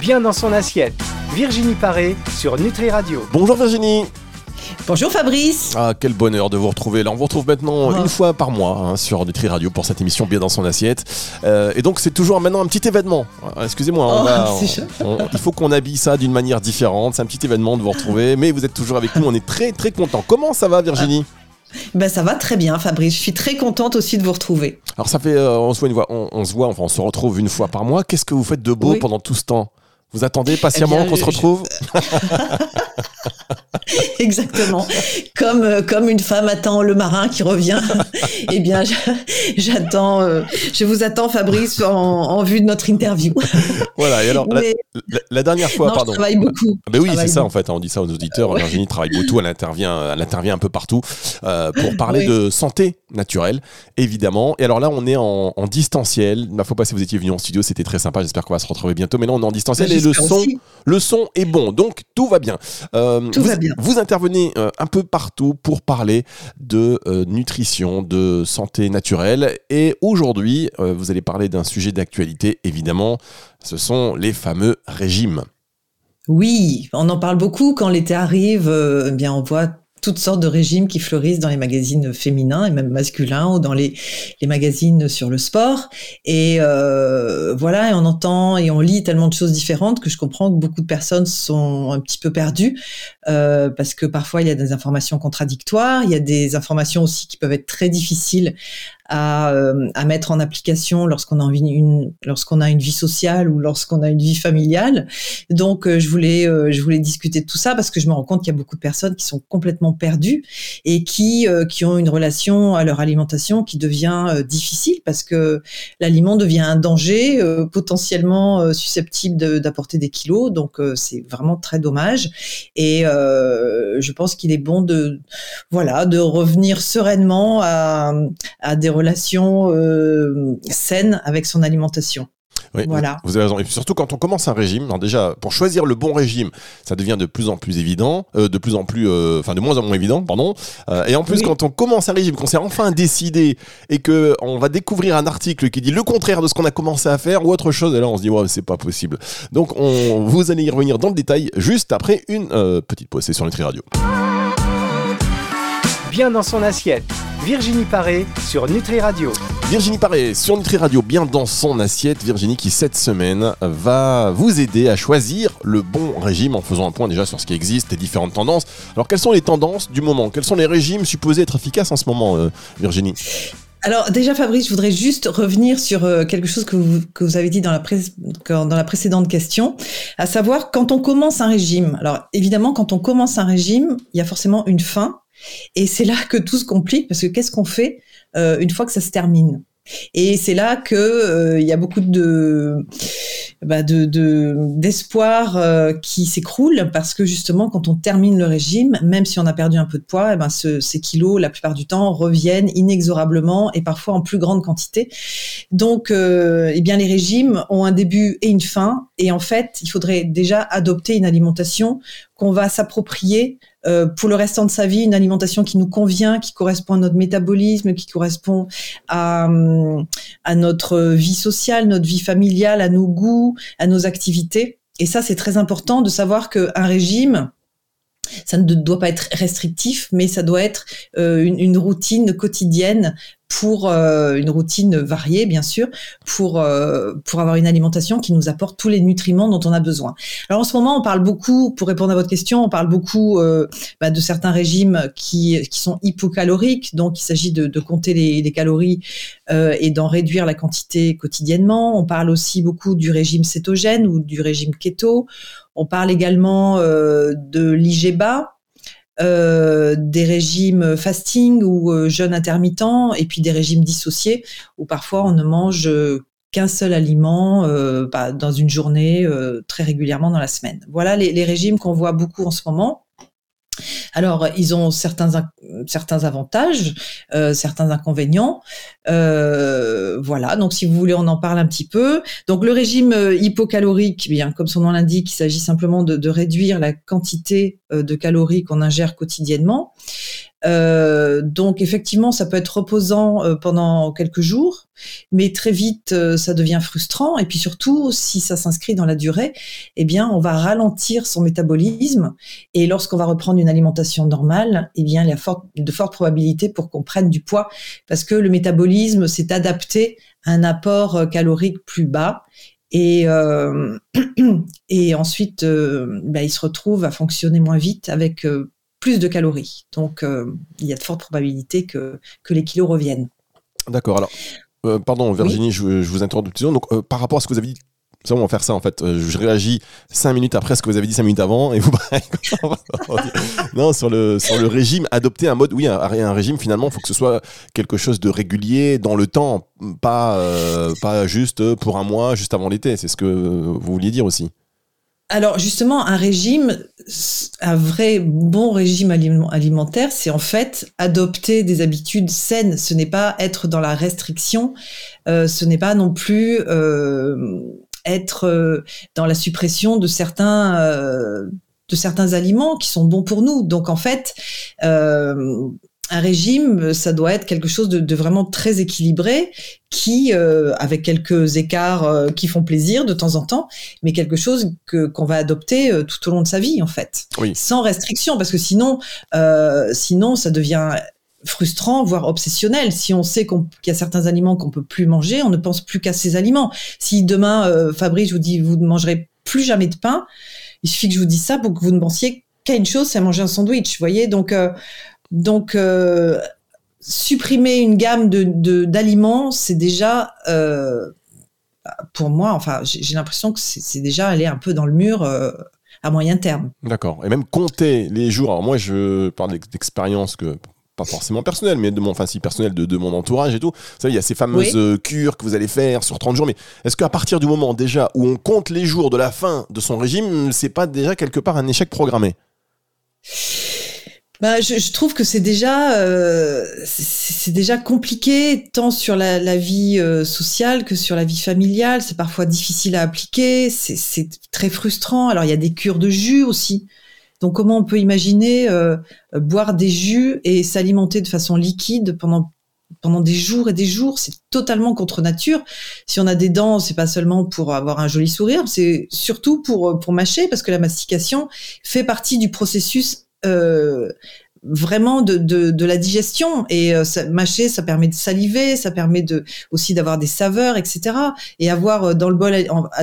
bien dans son assiette. Virginie Paré sur Nutri Radio. Bonjour Virginie. Bonjour Fabrice. Ah, quel bonheur de vous retrouver. Là, on vous retrouve maintenant Oh. une fois par mois hein, sur Nutri Radio pour cette émission Bien dans son assiette. Euh, et donc, c'est toujours maintenant un petit événement. Ah, Excusez-moi, Oh, on- il faut qu'on habille ça d'une manière différente. C'est un petit événement de vous retrouver, mais vous êtes toujours avec nous. On est très très content. Comment ça va, Virginie? Ben ça va très bien Fabrice. Je suis très contente aussi de vous retrouver. Alors, ça fait, euh, on se voit une fois, on, on se voit, enfin, on se retrouve une fois par mois. Qu'est-ce que vous faites de beau Oui. pendant tout ce temps? Vous attendez patiemment Eh qu'on se retrouve Exactement. Comme euh, comme une femme attend le marin qui revient. eh bien, j'attends. euh, je vous attends Fabrice en, en vue de notre interview. Voilà. Et alors, la, Mais la- la dernière fois, non, pardon. je travaille beaucoup. Ah Ben oui, c'est ça en fait. On dit ça aux auditeurs. Ouais. Virginie travaille beaucoup. Elle intervient, elle intervient un peu partout euh, pour parler Oui. de santé naturelle, évidemment. Et alors là, on est en, en distanciel. La fois passée, vous étiez venu en studio, c'était très sympa. J'espère qu'on va se retrouver bientôt. Mais là, on est en distanciel et le son, aussi. le son est bon. Donc tout va bien. Euh, Tout vous, va bien. Vous intervenez euh, un peu partout pour parler de euh, nutrition, de santé naturelle. Et aujourd'hui, vous allez parler d'un sujet d'actualité, évidemment. Ce sont les fameux régimes. Oui, on en parle beaucoup quand l'été arrive. eh bien, on voit toutes sortes de régimes qui fleurissent dans les magazines féminins et même masculins ou dans les, les magazines sur le sport. Et euh, voilà, et on entend et on lit tellement de choses différentes que je comprends que beaucoup de personnes sont un petit peu perdues euh, parce que parfois il y a des informations contradictoires, il y a des informations aussi qui peuvent être très difficiles à, euh, à mettre en application lorsqu'on a envie une lorsqu'on a une vie sociale ou lorsqu'on a une vie familiale. Donc euh, je voulais euh, je voulais discuter de tout ça parce que je me rends compte qu'il y a beaucoup de personnes qui sont complètement perdues et qui qui ont une relation à leur alimentation qui devient difficile parce que l'aliment devient un danger potentiellement susceptible d'apporter des kilos. Donc c'est vraiment très dommage et euh, je pense qu'il est bon de voilà de revenir sereinement à à des euh, saines avec son alimentation. Oui, Voilà. Vous, avez raison. Et puis surtout quand on commence un régime, alors déjà pour choisir le bon régime, ça devient de plus en plus évident, euh, de plus en plus, euh, enfin de moins en moins évident, pardon. Euh, et en plus Oui. quand on commence un régime, qu'on s'est enfin décidé et que on va découvrir un article qui dit le contraire de ce qu'on a commencé à faire ou autre chose, et là on se dit ouais c'est pas possible. Donc on, vous allez y revenir dans le détail juste après une euh, petite pause. C'est sur Nutri Radio. Bien dans son assiette. Virginie Paré sur Nutri Radio. Virginie Paré sur Nutri Radio, bien dans son assiette. Virginie qui cette semaine va vous aider à choisir le bon régime en faisant un point déjà sur ce qui existe, les différentes tendances. Alors quelles sont les tendances du moment? Quels sont les régimes supposés être efficaces en ce moment, euh, Virginie? Alors déjà Fabrice, je voudrais juste revenir sur euh, quelque chose que vous, que vous avez dit dans la, pré- dans la précédente question, à savoir quand on commence un régime. Alors évidemment, quand on commence un régime, il y a forcément une fin, et c'est là que tout se complique parce que qu'est-ce qu'on fait euh, une fois que ça se termine? Et c'est là que euh, y a beaucoup de bah, de de- d'espoir euh, qui s'écroule parce que justement quand on termine le régime, même si on a perdu un peu de poids, eh ben ce- ces kilos la plupart du temps reviennent inexorablement et parfois en plus grande quantité. Donc eh bien les régimes ont un début et une fin et en fait il faudrait déjà adopter une alimentation qu'on va s'approprier euh, pour le restant de sa vie, une alimentation qui nous convient, qui correspond à notre métabolisme, qui correspond à, hum, à notre vie sociale, notre vie familiale, à nos goûts, à nos activités. Et ça, c'est très important de savoir qu'un régime, ça ne doit pas être restrictif, mais ça doit être euh, une, une routine quotidienne pour euh, une routine variée, bien sûr, pour euh, pour avoir une alimentation qui nous apporte tous les nutriments dont on a besoin. Alors en ce moment, on parle beaucoup, pour répondre à votre question, on parle beaucoup euh, bah, de certains régimes qui qui sont hypocaloriques, donc il s'agit de, de compter les, les calories euh, et d'en réduire la quantité quotidiennement. On parle aussi beaucoup du régime cétogène ou du régime keto. On parle également euh, de l'IGBA, euh, des régimes fasting ou euh, jeûne intermittent, et puis des régimes dissociés où parfois on ne mange qu'un seul aliment bah, dans une journée très régulièrement dans la semaine. Voilà les régimes qu'on voit beaucoup en ce moment. Alors, ils ont certains in- certains avantages, euh, certains inconvénients. Euh, voilà. Donc, si vous voulez, on en parle un petit peu. Donc, le régime euh, hypocalorique, bien comme son nom l'indique, il s'agit simplement de, réduire la quantité de calories qu'on ingère quotidiennement. Euh, donc effectivement, ça peut être reposant euh, pendant quelques jours, mais très vite, euh, ça devient frustrant. Et puis surtout, si ça s'inscrit dans la durée, eh bien, on va ralentir son métabolisme. Et lorsqu'on va reprendre une alimentation normale, eh bien, il y a de fortes probabilités pour qu'on prenne du poids, parce que le métabolisme s'est adapté à un apport calorique plus bas. Et, euh, et ensuite, ben, il se retrouve à fonctionner moins vite avec plus de calories. Donc, euh, il y a de fortes probabilités que, que les kilos reviennent. D'accord. Alors, euh, pardon, Virginie, je, je, vous interromps une Donc, euh, par rapport à ce que vous avez dit, c'est on va faire ça en fait. je réagis cinq minutes après ce que vous avez dit cinq minutes avant et vous. non, sur le sur le régime, adopter un mode, oui, un, un régime finalement, il faut que ce soit quelque chose de régulier dans le temps, pas pas juste pour un mois, juste avant l'été. C'est ce que vous vouliez dire aussi. Alors justement, un régime, un vrai bon régime alimentaire, c'est en fait adopter des habitudes saines. Ce n'est pas être dans la restriction, euh, ce n'est pas non plus euh, être euh, dans la suppression de certains de certains aliments qui sont bons pour nous. Donc en fait, un régime, ça doit être quelque chose de, vraiment très équilibré, qui, euh, avec quelques écarts euh, qui font plaisir de temps en temps, mais quelque chose que qu'on va adopter euh, tout au long de sa vie en fait, sans restriction, parce que sinon, sinon ça devient frustrant, voire obsessionnel. Si on sait qu'il y a certains aliments qu'on peut plus manger, on ne pense plus qu'à ces aliments. Si demain, Fabrice vous dit vous ne mangerez plus jamais de pain, il suffit que je vous dise ça pour que vous ne pensiez qu'à une chose, c'est manger un sandwich. Vous voyez, donc donc, euh, supprimer une gamme de d'aliments, c'est déjà euh, pour moi, enfin, j'ai l'impression que c'est déjà aller un peu dans le mur euh, à moyen terme. D'accord. Et même compter les jours. Alors moi, je parle d'expérience que pas forcément personnelle, mais de mon, enfin si personnel de, de, mon entourage et tout. Vous savez, il y a ces fameuses cures que vous allez faire sur 30 jours. Mais est-ce qu'à partir du moment déjà où on compte les jours de la fin de son régime, c'est pas déjà quelque part un échec programmé? Bah, je, je, trouve que c'est déjà euh, c'est déjà compliqué tant sur la, la vie euh, sociale que sur la vie familiale. C'est parfois difficile à appliquer. C'est très frustrant. Alors il y a des cures de jus aussi. Donc comment on peut imaginer euh, boire des jus et s'alimenter de façon liquide pendant pendant des jours et des jours, c'est totalement contre nature. Si on a des dents, c'est pas seulement pour avoir un joli sourire, c'est surtout pour pour mâcher parce que la mastication fait partie du processus euh, vraiment de, de, de, la digestion. Et euh, ça, mâcher ça permet de saliver ça permet de aussi d'avoir des saveurs etc et avoir euh, dans le bol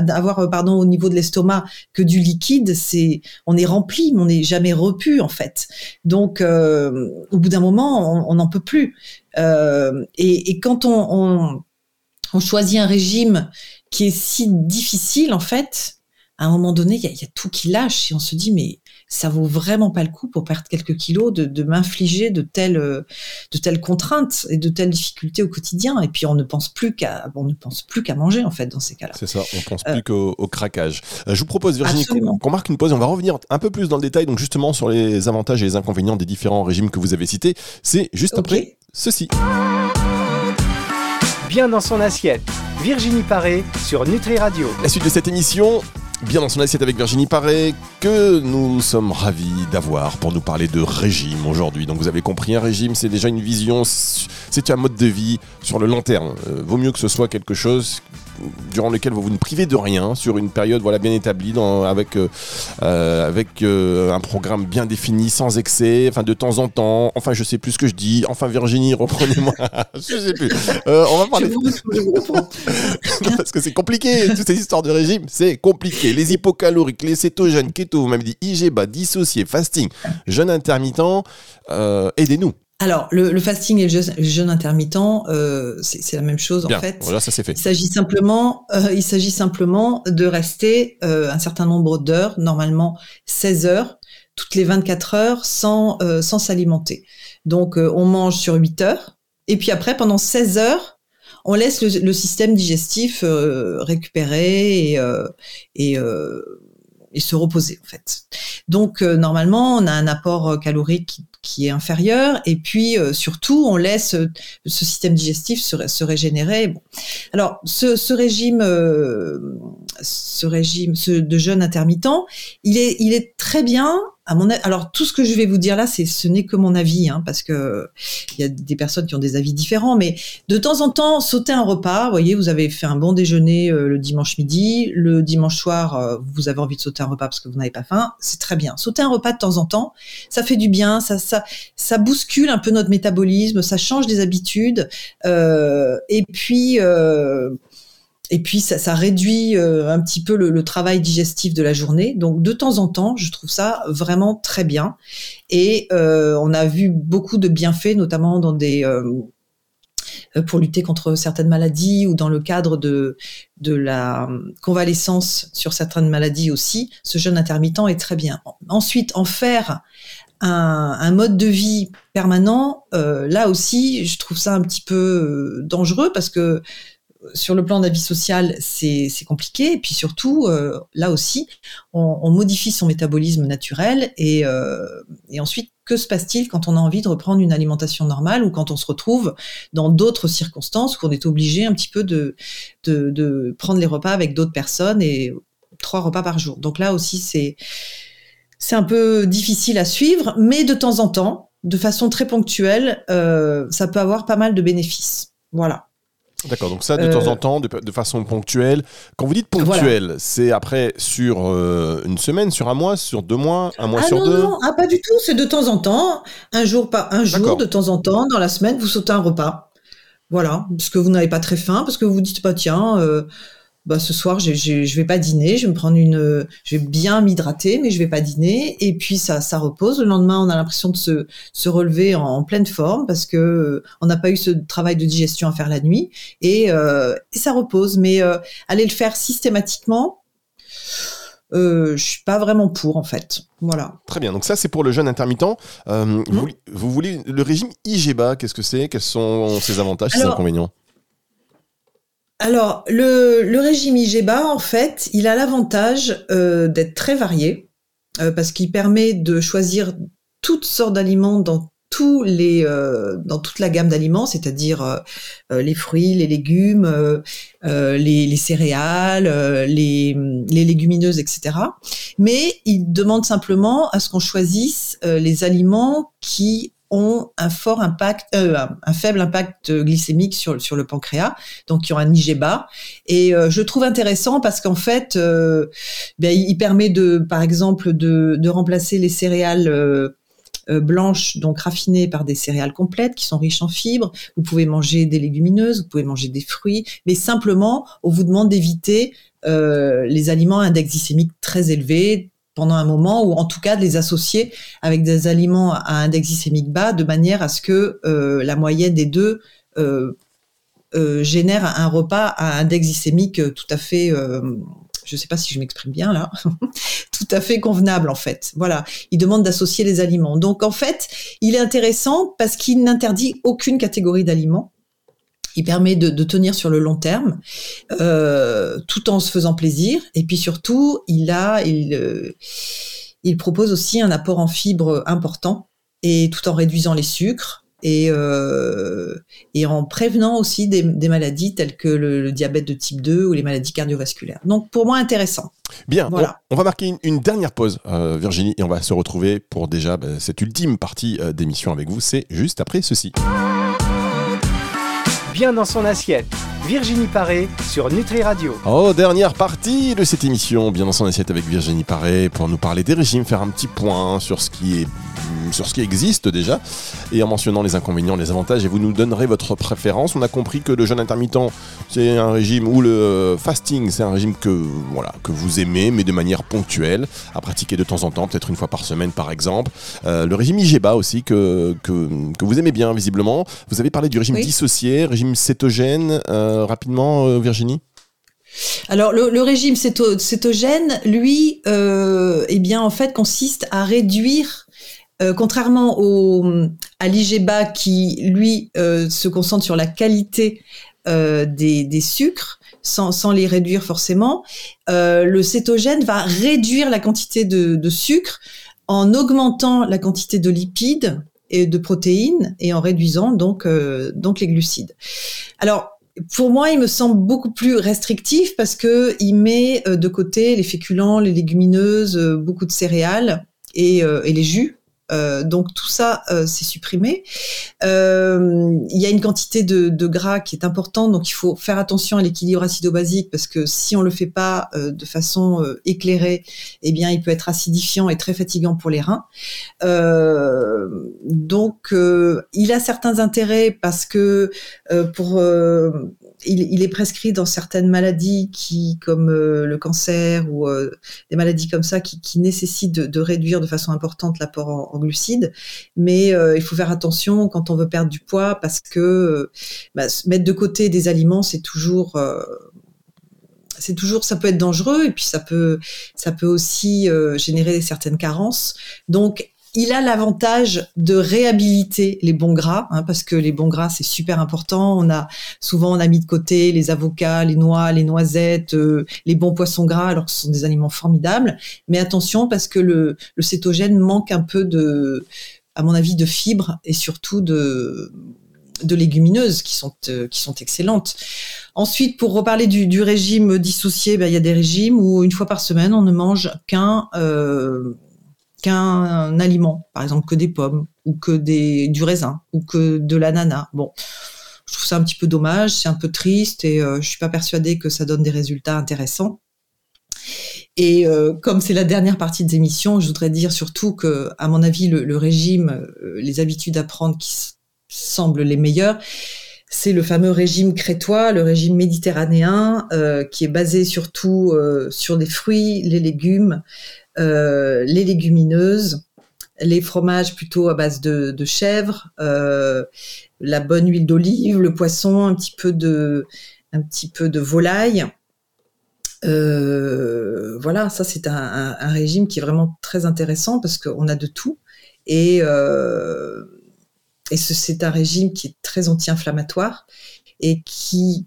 avoir pardon au niveau de l'estomac que du liquide c'est on est rempli mais on n'est jamais repu en fait. Donc au bout d'un moment on n'en peut plus. Euh, et, et, quand on, on, on, choisit un régime qui est si difficile en fait à un moment donné il y a, y a tout qui lâche et on se dit mais ça vaut vraiment pas le coup pour perdre quelques kilos de, de m'infliger de telles euh, de telles contraintes et de telles difficultés au quotidien et puis on ne pense plus qu'à on ne pense plus qu'à manger en fait dans ces cas-là. C'est ça, on pense plus qu'au craquage. Euh, je vous propose Virginie qu'on marque une pause et on va revenir un peu plus dans le détail donc justement sur les avantages et les inconvénients des différents régimes que vous avez cités. C'est juste après ceci. Bien dans son assiette. Virginie Paré sur Nutri Radio. La suite de cette émission, bien dans son assiette avec Virginie Paré, que nous sommes ravis d'avoir pour nous parler de régime aujourd'hui. Donc vous avez compris, un régime, c'est déjà une vision, c'est un mode de vie sur le long terme. Euh, vaut mieux que ce soit quelque chose durant lequel vous vous ne privez de rien sur une période voilà bien établie dans, avec euh, euh, avec euh, un programme bien défini sans excès enfin de temps en temps. Enfin je sais plus ce que je dis. Enfin Virginie reprenez-moi. Je sais plus. On va parler parce que c'est compliqué. Toutes ces histoires de régime c'est compliqué. Les hypocaloriques les cétogènes keto vous m'avez dit IGBA dissocié fasting jeûne intermittent aidez-nous alors, le, fasting et le jeûne, intermittent, euh, c'est la même chose en fait. Voilà, ça c'est fait. Il s'agit simplement, euh, il s'agit simplement de rester euh, un certain nombre d'heures, normalement 16 heures, toutes les 24 heures, sans sans s'alimenter. Donc, on mange sur 8 heures, et puis après, pendant 16 heures, on laisse le, système digestif récupérer et, et et se reposer en fait. Donc normalement, on a un apport calorique qui est inférieur. Et puis euh, surtout, on laisse euh, ce système digestif se, se régénérer. Bon. Alors, ce, ce régime euh, ce régime ce, de jeûne intermittent, il est, il est très bien. Alors tout ce que je vais vous dire là, c'est ce n'est que mon avis, hein, parce que il y a des personnes qui ont des avis différents. Mais de temps en temps, sauter un repas. Vous voyez, vous avez fait un bon déjeuner euh, le dimanche midi, le dimanche soir, euh, vous avez envie de sauter un repas parce que vous n'avez pas faim. C'est très bien. Sauter un repas de temps en temps, ça fait du bien. Ça, ça, ça bouscule un peu notre métabolisme, ça change des habitudes. Euh, et puis et puis ça, réduit euh, un petit peu le, travail digestif de la journée. Donc de temps en temps, je trouve ça vraiment très bien. Et euh, on a vu beaucoup de bienfaits, notamment dans des euh, pour lutter contre certaines maladies ou dans le cadre de la convalescence sur certaines maladies aussi. Ce jeûne intermittent est très bien. Ensuite, en faire un, mode de vie permanent, là aussi, je trouve ça un petit peu dangereux parce que sur le plan de la vie sociale, c'est compliqué. Et puis surtout, euh, là aussi, on, modifie son métabolisme naturel. Et, euh, et ensuite, que se passe-t-il quand on a envie de reprendre une alimentation normale ou quand on se retrouve dans d'autres circonstances où on est obligé un petit peu de prendre les repas avec d'autres personnes et trois repas par jour. Donc là aussi, c'est c'est un peu difficile à suivre, mais de temps en temps, de façon très ponctuelle, euh, ça peut avoir pas mal de bénéfices. Voilà. D'accord, donc ça de temps en euh, temps, de, façon ponctuelle. Quand vous dites ponctuel, c'est après sur euh, une semaine, sur un mois, sur deux mois, un mois ah sur deux Non, ah, pas du tout, c'est de temps en temps, un jour par un jour, de temps en temps, dans la semaine, vous sautez un repas. Voilà, parce que vous n'avez pas très faim, parce que vous vous dites pas, tiens, euh, bah, ce soir, je, je, vais pas dîner, je vais me prendre une, je vais bien m'hydrater, mais je vais pas dîner. Et puis ça, ça repose. Le lendemain, on a l'impression de se, se relever en, pleine forme parce que euh, on n'a pas eu ce travail de digestion à faire la nuit et, euh, et ça repose. Mais euh, aller le faire systématiquement, euh, je suis pas vraiment pour en fait. Voilà. Très bien. Donc ça c'est pour le jeûne intermittent. Euh, mmh. vous, vous, voulez le régime IGBA Qu'est-ce que c'est? Quels sont ses avantages, ses inconvénients? Alors, le, régime IGBA, en fait, il a l'avantage euh, d'être très varié euh, parce qu'il permet de choisir toutes sortes d'aliments dans tous les euh, dans toute la gamme d'aliments, c'est-à-dire les fruits, les légumes, les, les, céréales, les, les, légumineuses, etc. Mais il demande simplement à ce qu'on choisisse les aliments qui ont un fort impact, euh, un faible impact glycémique sur, sur le pancréas, donc qui ont un IGBA. Et euh, je trouve intéressant parce qu'en fait, euh, ben, il permet de, par exemple, de, remplacer les céréales euh, blanches, donc raffinées par des céréales complètes qui sont riches en fibres. Vous pouvez manger des légumineuses, vous pouvez manger des fruits, mais simplement, on vous demande d'éviter les aliments à index glycémique très élevé, pendant un moment, ou en tout cas de les associer avec des aliments à index glycémique bas, de manière à ce que euh, la moyenne des deux euh, euh, génère un repas à index glycémique tout à fait, je ne sais pas si je m'exprime bien là, tout à fait convenable en fait. Voilà, il demande d'associer les aliments. Donc en fait, il est intéressant parce qu'il n'interdit aucune catégorie d'aliments il permet de, tenir sur le long terme, euh, tout en se faisant plaisir. Et puis surtout, il a, il, euh, il propose aussi un apport en fibres important et tout en réduisant les sucres et, euh, et en prévenant aussi des, maladies telles que le, diabète de type 2 ou les maladies cardiovasculaires. Donc pour moi intéressant. Bien, voilà. on, va marquer une, dernière pause, Virginie, et on va se retrouver pour déjà bah, cette ultime partie d'émission avec vous. C'est juste après ceci bien dans son assiette. Virginie Paré sur Nutri Radio. Oh, dernière partie de cette émission, bien dans son assiette avec Virginie Paré, pour nous parler des régimes, faire un petit point sur ce qui est sur ce qui existe déjà et en mentionnant les inconvénients, les avantages et vous nous donnerez votre préférence. On a compris que le jeûne intermittent c'est un régime ou le fasting c'est un régime que voilà que vous aimez mais de manière ponctuelle à pratiquer de temps en temps, peut-être une fois par semaine par exemple. Euh, le régime IGBA aussi que, que, que, vous aimez bien visiblement. Vous avez parlé du régime dissocié, régime cétogène euh, rapidement euh, Virginie? Alors le, régime cétogène, lui, eh bien en fait consiste à réduire euh, contrairement au, à l'IGBA qui, lui, euh, se concentre sur la qualité euh, des, des, sucres, sans, sans, les réduire forcément, le cétogène va réduire la quantité de, de, sucre en augmentant la quantité de lipides et de protéines et en réduisant donc, donc les glucides. Alors, pour moi, il me semble beaucoup plus restrictif parce que il met de côté les féculents, les légumineuses, beaucoup de céréales et, et les jus. Euh, donc tout ça, euh, c'est supprimé. Euh, il y a une quantité de, de, gras qui est importante, donc il faut faire attention à l'équilibre acido-basique parce que si on le fait pas de façon éclairée, eh bien, il peut être acidifiant et très fatigant pour les reins. donc, il a certains intérêts parce que pour il, est prescrit dans certaines maladies qui, comme euh, le cancer ou euh, des maladies comme ça, qui, nécessitent de, réduire de façon importante l'apport en, glucides. Mais euh, il faut faire attention quand on veut perdre du poids parce que bah, mettre de côté des aliments, c'est toujours c'est toujours ça peut être dangereux et puis ça peut ça peut aussi générer certaines carences. Donc il a l'avantage de réhabiliter les bons gras, hein, parce que les bons gras c'est super important. On a souvent on a mis de côté les avocats, les noix, les noisettes, euh, les bons poissons gras, alors que ce sont des aliments formidables. Mais attention parce que le, cétogène manque un peu de, à mon avis, de fibres et surtout de légumineuses qui sont euh, qui sont excellentes. Ensuite, pour reparler du, du régime dissocié, ben, il y a des régimes où une fois par semaine on ne mange qu'un euh, qu'un aliment, par exemple que des pommes ou que des, du raisin ou que de l'ananas. Bon, je trouve ça un petit peu dommage, c'est un peu triste et euh, je suis pas persuadée que ça donne des résultats intéressants. Et euh, comme c'est la dernière partie des émissions, je voudrais dire surtout que, à mon avis, le, régime, euh, les habitudes à prendre qui semblent les meilleures, c'est le fameux régime crétois, le régime méditerranéen, qui est basé surtout sur des fruits, les légumes, euh, les légumineuses, les fromages plutôt à base de, chèvre, euh, la bonne huile d'olive, le poisson, un petit peu de, un petit peu de volaille. Euh, voilà, ça c'est un, régime qui est vraiment très intéressant parce qu'on a de tout et, et c'est un régime qui est très anti-inflammatoire et qui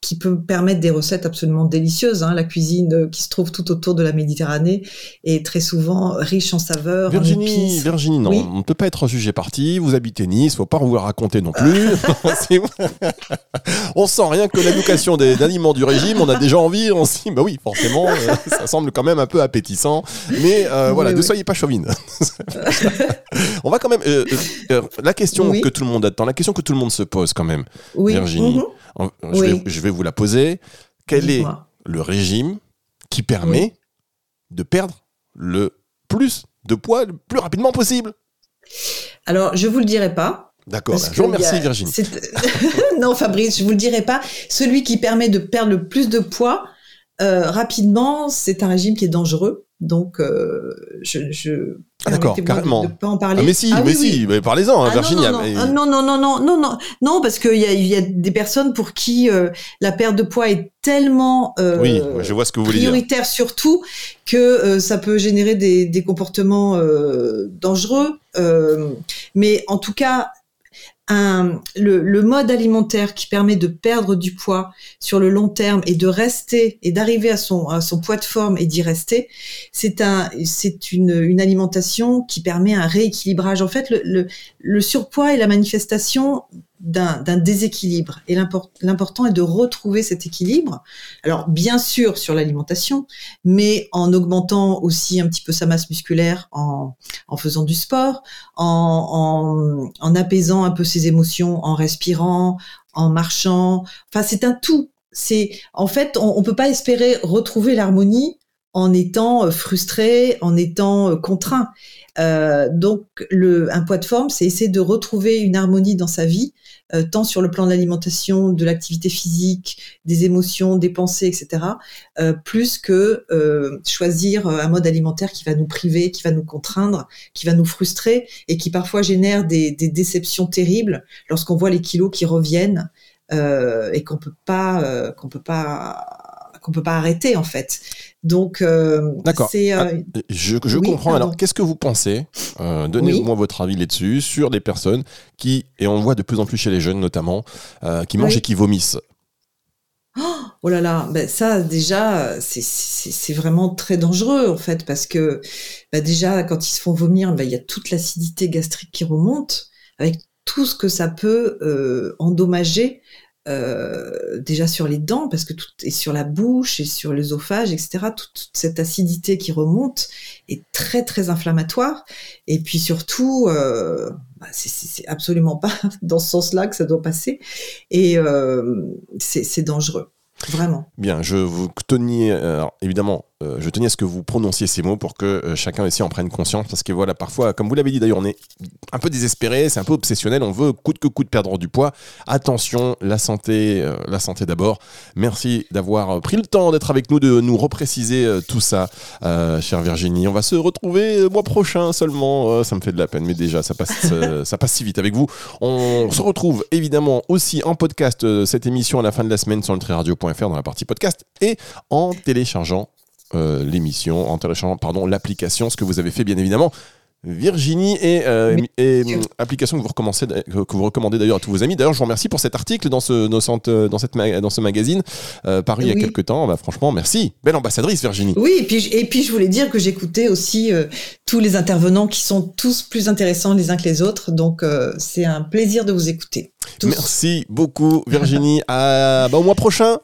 qui peut permettre des recettes absolument délicieuses. Hein. La cuisine euh, qui se trouve tout autour de la Méditerranée est très souvent riche en saveurs. Virginie, en Virginie, non, on ne peut pas être jugé parti. Vous habitez Nice, faut pas vous le raconter non plus. on sent rien que l'éducation des aliments du régime, on a déjà envie. On se dit, bah oui, forcément, euh, ça semble quand même un peu appétissant. Mais euh, voilà, ne soyez pas chauvine. on va quand même. la question que tout le monde attend, la question que tout le monde se pose quand même, Virginie. Je, vais, vous la poser. Quel est le régime qui permet de perdre le plus de poids le plus rapidement possible? Alors, je vous le dirai pas. D'accord, bah, je vous remercie Virginie. non Fabrice, je vous le dirai pas. Celui qui permet de perdre le plus de poids euh, rapidement, c'est un régime qui est dangereux. Donc, euh, je, je ah, d'accord, carrément. pas en parler. Ah, mais si, ah mais si, parlez-en, hein, Virginie. Non non, non, non, non, non, non, non, parce qu'il y a, y a des personnes pour qui euh, la perte de poids est tellement euh, oui, je vois ce que vous prioritaire surtout que euh, ça peut générer des, des comportements dangereux. mais en tout cas, le, mode alimentaire qui permet de perdre du poids sur le long terme et de rester et d'arriver à son, à son poids de forme et d'y rester, c'est un, c'est une, alimentation qui permet un rééquilibrage. En fait, le surpoids est la manifestation d'un déséquilibre. Et l'important est de retrouver cet équilibre. Alors, bien sûr, sur l'alimentation, mais en augmentant aussi un petit peu sa masse musculaire, en, en faisant du sport, en, en, en apaisant un peu ses émotions, en respirant, en marchant. Enfin, c'est un tout. C'est en fait, on, on peut pas espérer retrouver l'harmonie en étant euh, frustré, en étant euh, contraint. Euh, donc, le, un poids de forme, c'est essayer de retrouver une harmonie dans sa vie, euh, tant sur le plan de l'alimentation, de l'activité physique, des émotions, des pensées, etc., euh, plus que choisir un mode alimentaire qui va nous priver, qui va nous contraindre, qui va nous frustrer et qui parfois génère des, des déceptions terribles lorsqu'on voit les kilos qui reviennent et qu'on peut pas, qu'on peut pas qu'on peut pas arrêter en fait. Donc, euh, d'accord. Euh, ah, je, comprends. Alors, qu'est-ce que vous pensez euh, Donnez-moi votre avis là-dessus sur des personnes qui, et on le voit de plus en plus chez les jeunes notamment, qui mangent et qui vomissent? Oh là là, ben ça déjà, c'est vraiment très dangereux en fait parce que ben déjà quand ils se font vomir, ben, il y a toute l'acidité gastrique qui remonte avec tout ce que ça peut endommager euh, déjà sur les dents, parce que tout est sur la bouche et sur l'œsophage, etc. Toute, cette acidité qui remonte est très très inflammatoire. Et puis surtout, euh, bah, c'est absolument pas dans ce sens-là que ça doit passer. Et euh, c'est dangereux. Vraiment. Bien, je vous tenais, évidemment, euh, je tenais à ce que vous prononciez ces mots pour que euh, chacun ici en prenne conscience. Parce que voilà, parfois, comme vous l'avez dit d'ailleurs, on est un peu désespéré, c'est un peu obsessionnel, on veut coûte que coûte perdre du poids. Attention, la santé, euh, la santé d'abord. Merci d'avoir pris le temps d'être avec nous, de nous repréciser tout ça, chère Virginie. On va se retrouver le mois prochain seulement. ça me fait de la peine, mais déjà, ça passe, ça passe si vite avec vous. On se retrouve évidemment aussi en podcast cette émission à la fin de la semaine sur nutriradio.fr dans la partie podcast et en téléchargeant euh, l'émission en téléchargeant pardon l'application, ce que vous avez fait bien évidemment. Virginie et, euh, application que vous, recommencez, que vous recommandez d'ailleurs à tous vos amis. D'ailleurs, je vous remercie pour cet article dans ce, dans cette, dans ce magazine euh, paru il y a quelques temps. Bah, franchement, merci. Belle ambassadrice, Virginie. Oui, et puis, et puis je voulais dire que j'écoutais aussi tous les intervenants qui sont tous plus intéressants les uns que les autres. Donc, c'est un plaisir de vous écouter. Merci beaucoup, Virginie. à, bah, au mois prochain.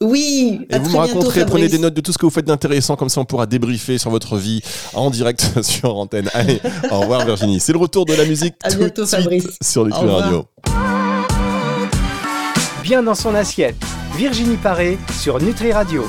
Oui, et vous me raconterez, prenez des notes de tout ce que vous faites d'intéressant, comme ça on pourra débriefer sur votre vie en direct sur antenne. Allez, au revoir Virginie. C'est le retour de la musique à bientôt, Fabrice. sur Nutri Radio. Bien dans son assiette, Virginie Paré sur Nutri Radio.